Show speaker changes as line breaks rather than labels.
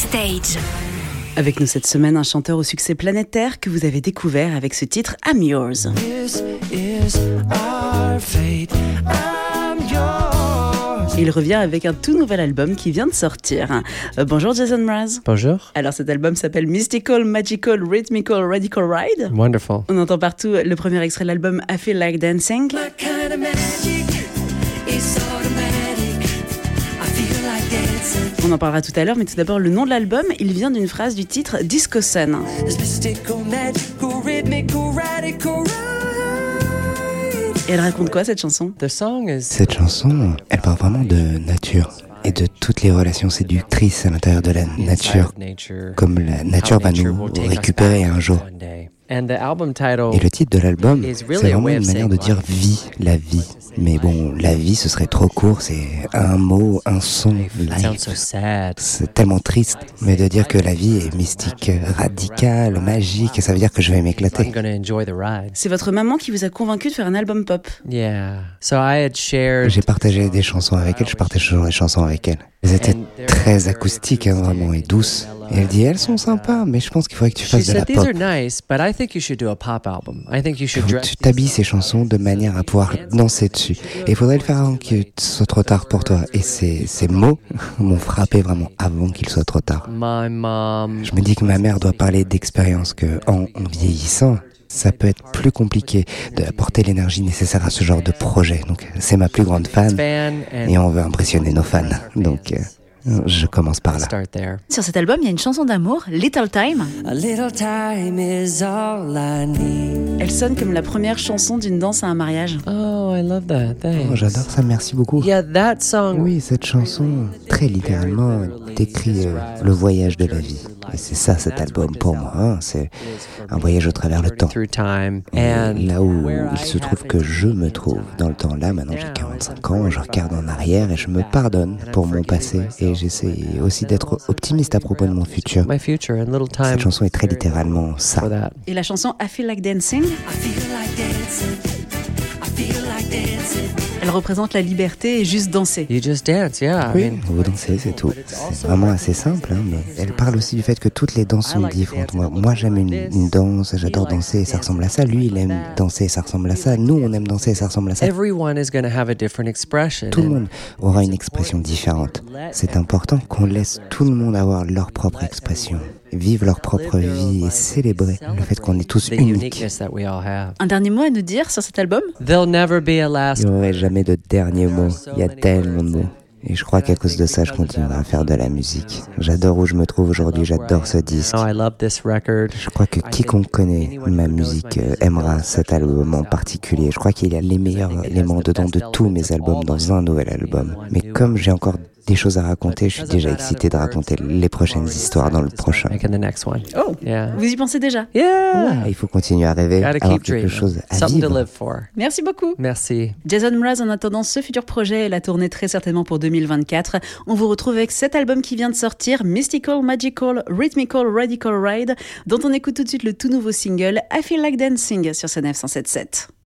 Backstage.
Avec nous cette semaine, un chanteur au succès planétaire que vous avez découvert avec ce titre I'm Yours.
This is our fate. I'm yours.
Il revient avec un tout nouvel album qui vient de sortir. Euh, bonjour Jason Mraz.
Bonjour.
Alors cet album s'appelle Mystical, Magical, Rhythmical, Radical Ride.
Wonderful.
On entend partout le premier extrait de l'album I Feel Like Dancing.
My kind of magic
On en parlera tout à l'heure, mais tout d'abord le nom de l'album, il vient d'une phrase du titre Disco Sun. Et elle raconte quoi cette chanson?
Cette chanson, elle parle vraiment de nature et de toutes les relations séductrices à l'intérieur de la nature, comme la nature va nous récupérer un jour.
One day. And the album title
Et le titre de l'album,
Is
c'est
really a
vraiment
way of
une manière de
saying
dire vie, la vie. Mais bon, la vie, ce serait trop court, c'est un mot, un son,
it sounds so
life.
sad.
C'est tellement triste, mais de dire que la vie est mystique, radicale, magique, ça veut dire que je vais
I'm
m'éclater.
gonna enjoy the ride.
C'est votre maman qui vous a convaincu de faire un album pop.
Yeah. So I had shared
J'ai partagé des chansons avec elle, je partage toujours des chansons avec elle. Elles étaient très acoustiques, hein, vraiment, et douces. Et elle dit, elles sont sympas, mais je pense qu'il faudrait que tu fasses de la pop. tu t'habilles ces chansons de manière à pouvoir danser dessus. Et il faudrait le faire avant qu'il soit trop tard pour toi. Et ces, ces mots m'ont frappé vraiment avant qu'il soit trop tard. Je me dis que ma mère doit parler d'expérience, que en, en vieillissant, ça peut être plus compliqué d'apporter l'énergie nécessaire à ce genre de projet. Donc c'est ma plus grande fan et on veut impressionner nos fans. Donc euh, je commence par là.
start there.
Sur cet album, il y a une chanson d'amour, Little Time.
A little time is all I need.
Elle sonne comme la première chanson d'une danse à un mariage.
Oh, I love that.
Oh. J'adore ça, merci beaucoup.
Yeah, that song.
Oui, cette chanson, très littéralement, décrit euh, le voyage de la vie. Et c'est ça cet album pour moi. hein. C'est un voyage au travers le temps.
Through time
Et
and
là où il se trouve que je me trouve dans le temps là, maintenant j'ai 45 ans, je regarde en arrière et je me pardonne pour mon passé et j'essaie aussi d'être optimiste à propos de mon futur.
my future and little time
Cette chanson est très littéralement ça.
Et la chanson I Feel Like Dancing,
I feel like dancing.
Elle représente la liberté et juste danser.
You just dance, yeah. I
Oui, vous dansez, c'est tout. C'est vraiment assez simple, hein, mais elle parle aussi du fait que toutes les danses sont différentes. Moi, moi j'aime une, une danse, j'adore danser et ça ressemble à ça. Lui, il aime danser et ça ressemble à ça. Nous, on aime danser et ça ressemble à ça.
everyone is going to have a different expression.
Tout le monde aura une expression différente. C'est important qu'on laisse tout le monde avoir leur propre expression, vivre leur propre vie et célébrer le fait qu'on est tous
the
uniques.
uniqueness that we all have.
Un dernier mot à nous dire sur cet album?
There'll never be a last.
Il n'y aurait jamais de dernier mot. Il y a tellement de mots. Et je crois qu'à cause de ça, je continuerai à faire de la musique. J'adore où je me trouve aujourd'hui, j'adore ce disque. Je crois que quiconque connaît ma musique euh, aimera cet album en particulier. Je crois qu'il y a les meilleurs éléments dedans de tous mes albums dans un nouvel album. Mais comme j'ai encore des choses à raconter, je suis déjà excité de raconter les prochaines histoires dans le prochain.
Oh
Yeah.
Vous y pensez déjà?
Yeah.
Il faut continuer à rêver, avoir quelque chose à
Something to
vivre.
live for.
Merci beaucoup.
Merci.
Jason Mraz, en attendant ce futur projet et la tournée très certainement pour 2024, on vous retrouve avec cet album qui vient de sortir, Mystical, Magical, Rhythmical, Radical Ride, dont on écoute tout de suite le tout nouveau single I Feel Like Dancing sur ce 977.